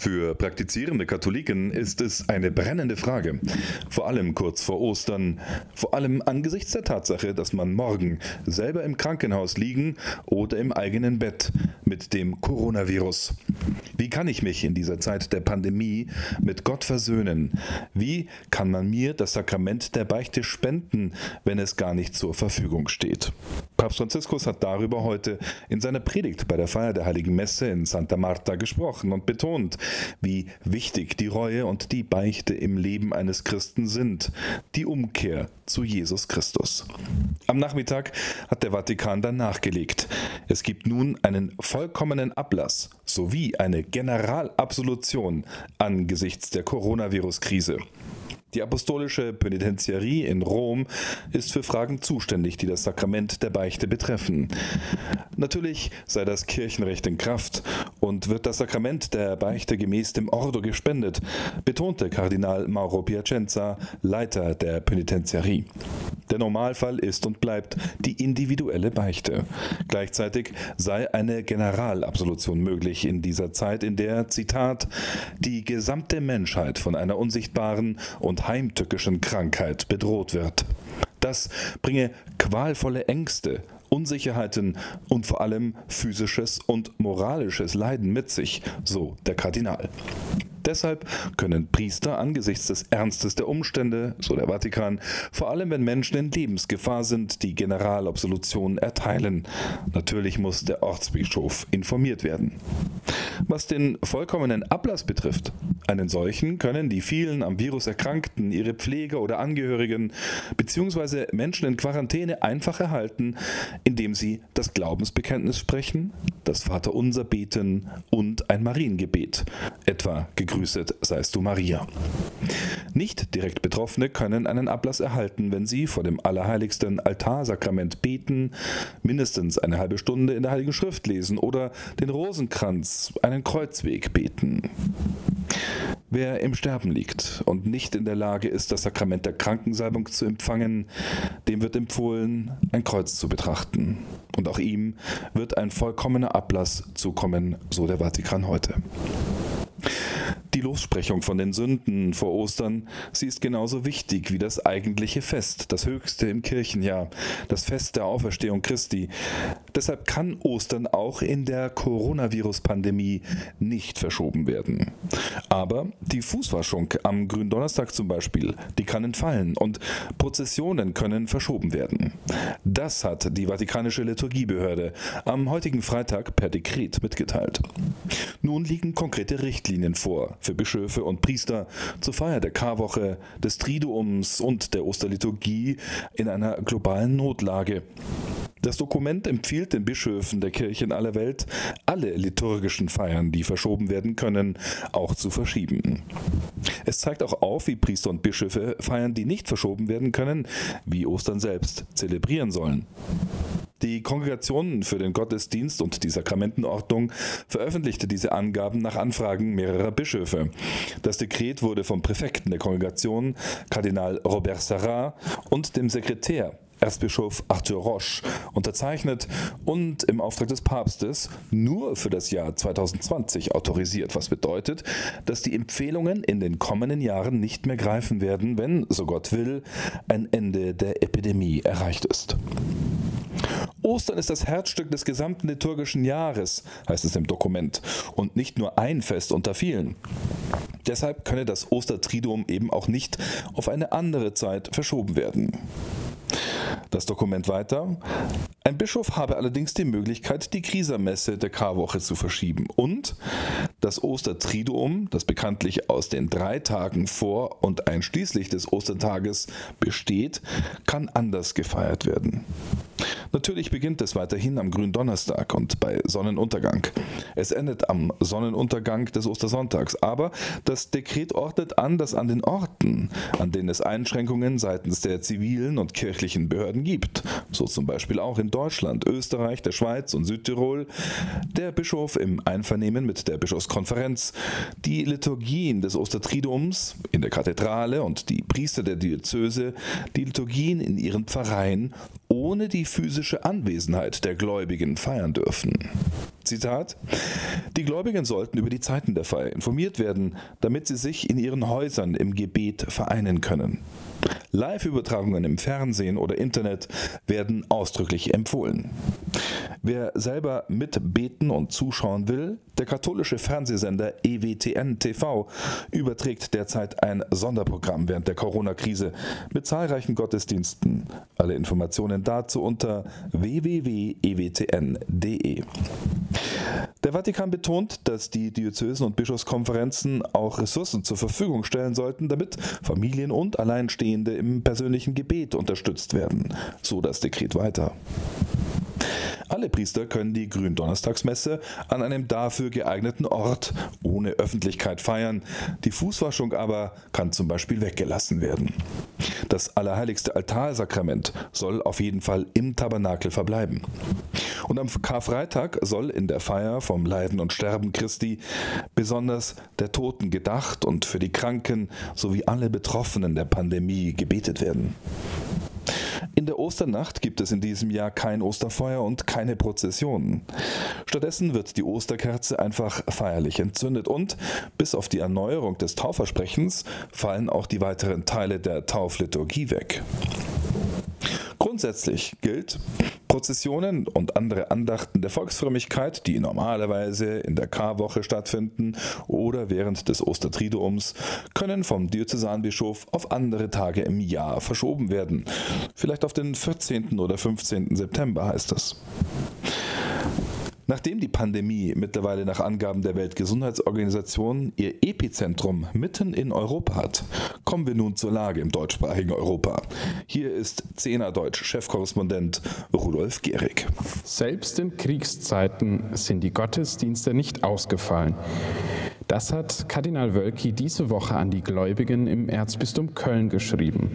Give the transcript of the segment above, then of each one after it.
Für praktizierende Katholiken ist es eine brennende Frage, vor allem kurz vor Ostern, vor allem angesichts der Tatsache, dass man morgen selber im Krankenhaus liegen oder im eigenen Bett mit dem Coronavirus. Wie kann ich mich in dieser Zeit der Pandemie mit Gott versöhnen? Wie kann man mir das Sakrament der Beichte spenden, wenn es gar nicht zur Verfügung steht? Papst Franziskus hat darüber heute in seiner Predigt bei der Feier der Heiligen Messe in Santa Marta gesprochen und betont, wie wichtig die Reue und die Beichte im Leben eines Christen sind, die Umkehr zu Jesus Christus. Am Nachmittag hat der Vatikan dann nachgelegt. Es gibt nun einen vollkommenen Ablass sowie eine Generalabsolution angesichts der Coronavirus-Krise. Die apostolische Penitenziarie in Rom ist für Fragen zuständig, die das Sakrament der Beichte betreffen. Natürlich sei das Kirchenrecht in Kraft und wird das Sakrament der Beichte gemäß dem Ordo gespendet, betonte Kardinal Mauro Piacenza, Leiter der Penitenziarie. Der Normalfall ist und bleibt die individuelle Beichte. Gleichzeitig sei eine Generalabsolution möglich in dieser Zeit, in der, Zitat, die gesamte Menschheit von einer unsichtbaren und heimtückischen Krankheit bedroht wird. Das bringe qualvolle Ängste, Unsicherheiten und vor allem physisches und moralisches Leiden mit sich, so der Kardinal. Deshalb können Priester angesichts des Ernstes der Umstände, so der Vatikan, vor allem wenn Menschen in Lebensgefahr sind, die Generalabsolution erteilen. Natürlich muss der Ortsbischof informiert werden. Was den vollkommenen Ablass betrifft, einen solchen können die vielen am Virus Erkrankten, ihre Pfleger oder Angehörigen bzw. Menschen in Quarantäne einfach erhalten, indem sie das Glaubensbekenntnis sprechen, das Vaterunser beten und ein Mariengebet, etwa gegrüßet seist du Maria. Nicht direkt Betroffene können einen Ablass erhalten, wenn sie vor dem allerheiligsten Altarsakrament beten, mindestens eine halbe Stunde in der Heiligen Schrift lesen oder den Rosenkranz, einen Kreuzweg beten. Wer im Sterben liegt und nicht in der Lage ist, das Sakrament der Krankensalbung zu empfangen, dem wird empfohlen, ein Kreuz zu betrachten. Und auch ihm wird ein vollkommener Ablass zukommen, so der Vatikan heute. Die Lossprechung von den Sünden vor Ostern, sie ist genauso wichtig wie das eigentliche Fest, das höchste im Kirchenjahr, das Fest der Auferstehung Christi. Deshalb kann Ostern auch in der Coronavirus-Pandemie nicht verschoben werden. Aber die Fußwaschung am Gründonnerstag zum Beispiel, die kann entfallen und Prozessionen können verschoben werden. Das hat die Vatikanische Liturgiebehörde am heutigen Freitag per Dekret mitgeteilt. Nun liegen konkrete Richtlinien vor für Bischöfe und Priester zur Feier der Karwoche, des Triduums und der Osterliturgie in einer globalen Notlage. Das Dokument empfiehlt den Bischöfen der Kirche in aller Welt, alle liturgischen Feiern, die verschoben werden können, auch zu verschieben. Es zeigt auch auf, wie Priester und Bischöfe Feiern, die nicht verschoben werden können, wie Ostern selbst, zelebrieren sollen. Die Kongregation für den Gottesdienst und die Sakramentenordnung veröffentlichte diese Angaben nach Anfragen mehrerer Bischöfe. Das Dekret wurde vom Präfekten der Kongregation, Kardinal Robert Sarrat, und dem Sekretär Erzbischof Arthur Roche unterzeichnet und im Auftrag des Papstes nur für das Jahr 2020 autorisiert, was bedeutet, dass die Empfehlungen in den kommenden Jahren nicht mehr greifen werden, wenn, so Gott will, ein Ende der Epidemie erreicht ist. Ostern ist das Herzstück des gesamten liturgischen Jahres, heißt es im Dokument, und nicht nur ein Fest unter vielen. Deshalb könne das Ostertriduum eben auch nicht auf eine andere Zeit verschoben werden. Das Dokument weiter. Ein Bischof habe allerdings die Möglichkeit, die Krisermesse der Karwoche zu verschieben und das Ostertriduum, das bekanntlich aus den drei Tagen vor und einschließlich des Ostertages besteht, kann anders gefeiert werden. Natürlich beginnt es weiterhin am Gründonnerstag und bei Sonnenuntergang. Es endet am Sonnenuntergang des Ostersonntags, aber das Dekret ordnet an, dass an den Orten, an denen es Einschränkungen seitens der zivilen und kirchlichen Behörden gibt, so zum Beispiel auch in Deutschland, Österreich, der Schweiz und Südtirol, der Bischof im Einvernehmen mit der Bischofskonferenz Bischofskonferenz die Liturgien des Ostertriduums in der Kathedrale und die Priester der Diözese die Liturgien in ihren Pfarreien ohne die physische Anwesenheit der Gläubigen feiern dürfen. Zitat: Die Gläubigen sollten über die Zeiten der Feier informiert werden, damit sie sich in ihren Häusern im Gebet vereinen können. Live-Übertragungen im Fernsehen oder Internet werden ausdrücklich empfohlen. Wer selber mitbeten und zuschauen will, der katholische Fernsehsender EWTN TV überträgt derzeit ein Sonderprogramm während der Corona-Krise mit zahlreichen Gottesdiensten. Alle Informationen dazu unter www.ewtn.de. Der Vatikan betont, dass die Diözesen und Bischofskonferenzen auch Ressourcen zur Verfügung stellen sollten, damit Familien und Alleinstehende im persönlichen Gebet unterstützt werden. So das Dekret weiter. Alle Priester können die Gründonnerstagsmesse an einem dafür geeigneten Ort ohne Öffentlichkeit feiern. Die Fußwaschung aber kann zum Beispiel weggelassen werden. Das allerheiligste Altarsakrament soll auf jeden Fall im Tabernakel verbleiben. Und am Karfreitag soll in der Feier vom Leiden und Sterben Christi besonders der Toten gedacht und für die Kranken sowie alle Betroffenen der Pandemie gebetet werden. In der Osternacht gibt es in diesem Jahr kein Osterfeuer und keine Prozessionen. Stattdessen wird die Osterkerze einfach feierlich entzündet und bis auf die Erneuerung des Taufversprechens fallen auch die weiteren Teile der Taufliturgie weg. Grundsätzlich gilt, Prozessionen und andere Andachten der Volksfrömmigkeit, die normalerweise in der Karwoche stattfinden oder während des Ostertriduums, können vom Diözesanbischof auf andere Tage im Jahr verschoben werden. Vielleicht auf den 14. oder 15. September heißt das. Nachdem die Pandemie mittlerweile nach Angaben der Weltgesundheitsorganisation ihr Epizentrum mitten in Europa hat, kommen wir nun zur Lage im deutschsprachigen Europa. Hier ist Zehner Deutsch Chefkorrespondent Rudolf Gehrig. Selbst in Kriegszeiten sind die Gottesdienste nicht ausgefallen. Das hat Kardinal Wölki diese Woche an die Gläubigen im Erzbistum Köln geschrieben.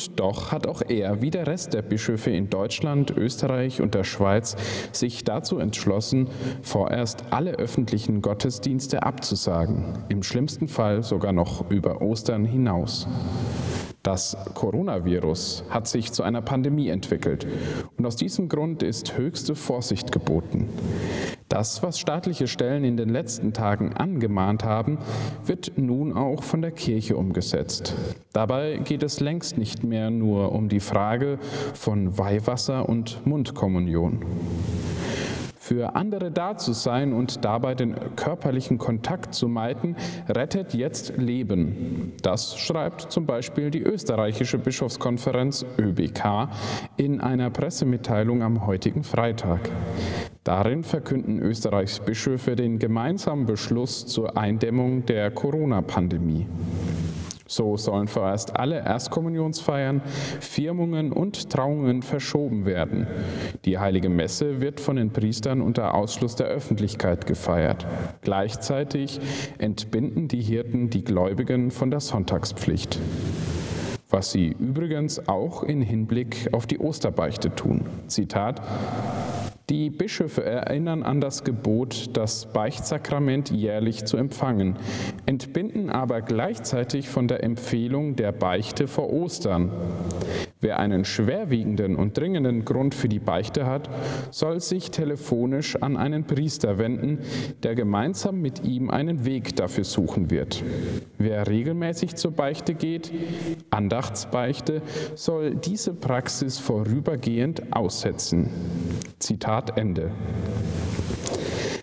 Und doch hat auch er, wie der Rest der Bischöfe in Deutschland, Österreich und der Schweiz, sich dazu entschlossen, vorerst alle öffentlichen Gottesdienste abzusagen, im schlimmsten Fall sogar noch über Ostern hinaus. Das Coronavirus hat sich zu einer Pandemie entwickelt und aus diesem Grund ist höchste Vorsicht geboten. Das, was staatliche Stellen in den letzten Tagen angemahnt haben, wird nun auch von der Kirche umgesetzt. Dabei geht es längst nicht mehr nur um die Frage von Weihwasser und Mundkommunion für andere da zu sein und dabei den körperlichen Kontakt zu meiden, rettet jetzt Leben. Das schreibt zum Beispiel die österreichische Bischofskonferenz ÖBK in einer Pressemitteilung am heutigen Freitag. Darin verkünden Österreichs Bischöfe den gemeinsamen Beschluss zur Eindämmung der Corona-Pandemie. So sollen vorerst alle Erstkommunionsfeiern, Firmungen und Trauungen verschoben werden. Die heilige Messe wird von den Priestern unter Ausschluss der Öffentlichkeit gefeiert. Gleichzeitig entbinden die Hirten die Gläubigen von der Sonntagspflicht was sie übrigens auch in Hinblick auf die Osterbeichte tun. Zitat die Bischöfe erinnern an das Gebot, das Beichtsakrament jährlich zu empfangen, entbinden aber gleichzeitig von der Empfehlung der Beichte vor Ostern. Wer einen schwerwiegenden und dringenden Grund für die Beichte hat, soll sich telefonisch an einen Priester wenden, der gemeinsam mit ihm einen Weg dafür suchen wird. Wer regelmäßig zur Beichte geht, Andachtsbeichte, soll diese Praxis vorübergehend aussetzen. Zitat Ende.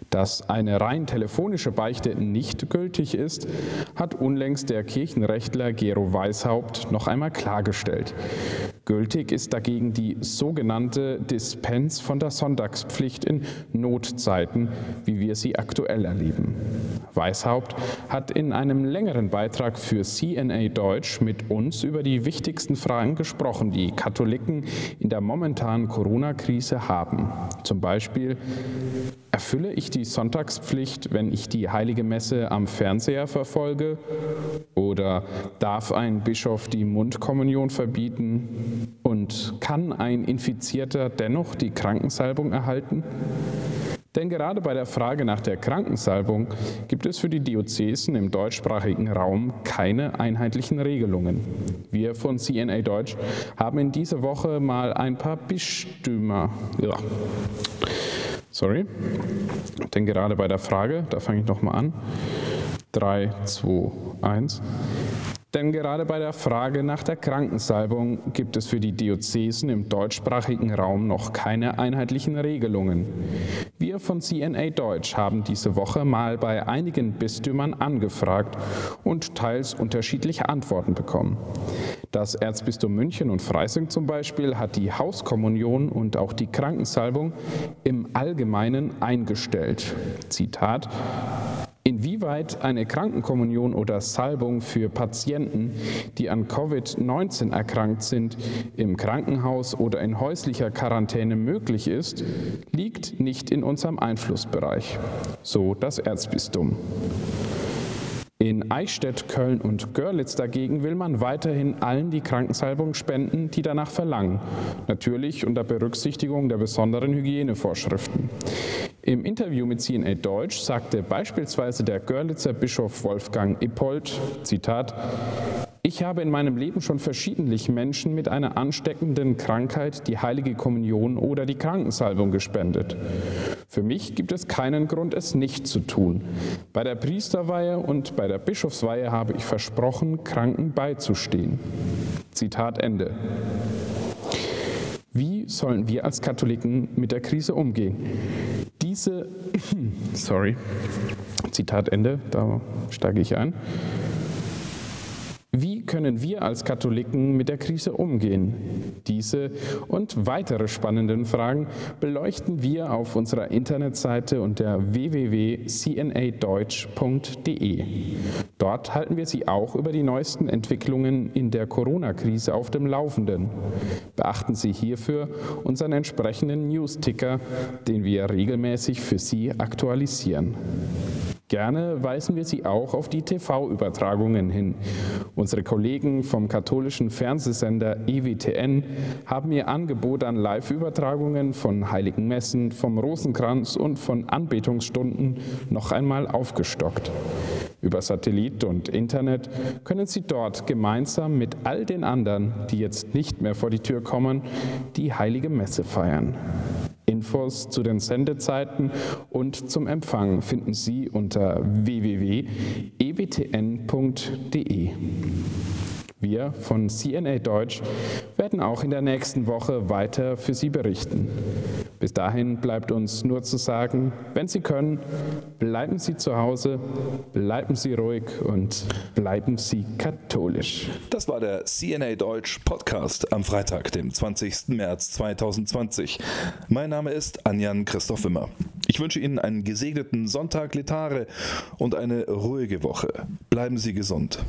Dass eine rein telefonische Beichte nicht gültig ist, hat unlängst der Kirchenrechtler Gero Weishaupt noch einmal klargestellt. Gültig ist dagegen die sogenannte Dispens von der Sonntagspflicht in Notzeiten, wie wir sie aktuell erleben. Weishaupt hat in einem längeren Beitrag für CNA Deutsch mit uns über die wichtigsten Fragen gesprochen, die Katholiken in der momentanen Corona-Krise haben. Zum Beispiel, erfülle ich die Sonntagspflicht, wenn ich die heilige Messe am Fernseher verfolge? Oder darf ein Bischof die Mundkommunion verbieten? Und kann ein Infizierter dennoch die Krankensalbung erhalten? Denn gerade bei der Frage nach der Krankensalbung gibt es für die Diözesen im deutschsprachigen Raum keine einheitlichen Regelungen. Wir von CNA Deutsch haben in dieser Woche mal ein paar Bistümer. Ja. Sorry. Denn gerade bei der Frage, da fange ich nochmal an. 3, 2, 1. Denn gerade bei der Frage nach der Krankensalbung gibt es für die Diözesen im deutschsprachigen Raum noch keine einheitlichen Regelungen. Wir von CNA Deutsch haben diese Woche mal bei einigen Bistümern angefragt und teils unterschiedliche Antworten bekommen. Das Erzbistum München und Freising zum Beispiel hat die Hauskommunion und auch die Krankensalbung im Allgemeinen eingestellt. Zitat Inwieweit eine Krankenkommunion oder Salbung für Patienten, die an Covid-19 erkrankt sind, im Krankenhaus oder in häuslicher Quarantäne möglich ist, liegt nicht in unserem Einflussbereich. So das Erzbistum. In Eichstätt, Köln und Görlitz dagegen will man weiterhin allen die Krankensalbung spenden, die danach verlangen. Natürlich unter Berücksichtigung der besonderen Hygienevorschriften. Im Interview mit CNA Deutsch sagte beispielsweise der Görlitzer Bischof Wolfgang Ippold, Zitat, ich habe in meinem Leben schon verschiedentlich Menschen mit einer ansteckenden Krankheit die heilige Kommunion oder die Krankensalbung gespendet. Für mich gibt es keinen Grund, es nicht zu tun. Bei der Priesterweihe und bei der Bischofsweihe habe ich versprochen, Kranken beizustehen. Zitat Ende. Wie sollen wir als Katholiken mit der Krise umgehen? Diese, sorry, Zitat Ende, da steige ich ein. Wie können wir als Katholiken mit der Krise umgehen? Diese und weitere spannenden Fragen beleuchten wir auf unserer Internetseite unter www.cnadeutsch.de. Dort halten wir Sie auch über die neuesten Entwicklungen in der Corona-Krise auf dem Laufenden. Beachten Sie hierfür unseren entsprechenden News-Ticker, den wir regelmäßig für Sie aktualisieren. Gerne weisen wir Sie auch auf die TV-Übertragungen hin. Unsere Kollegen vom katholischen Fernsehsender EWTN haben ihr Angebot an Live-Übertragungen von heiligen Messen, vom Rosenkranz und von Anbetungsstunden noch einmal aufgestockt. Über Satellit und Internet können Sie dort gemeinsam mit all den anderen, die jetzt nicht mehr vor die Tür kommen, die heilige Messe feiern. Infos zu den Sendezeiten und zum Empfang finden Sie unter www.ewtn.de. Wir von CNA Deutsch werden auch in der nächsten Woche weiter für Sie berichten. Bis dahin bleibt uns nur zu sagen, wenn Sie können, bleiben Sie zu Hause, bleiben Sie ruhig und bleiben Sie katholisch. Das war der CNA Deutsch Podcast am Freitag, dem 20. März 2020. Mein Name ist Anjan Christoph Wimmer. Ich wünsche Ihnen einen gesegneten Sonntag Letare und eine ruhige Woche. Bleiben Sie gesund.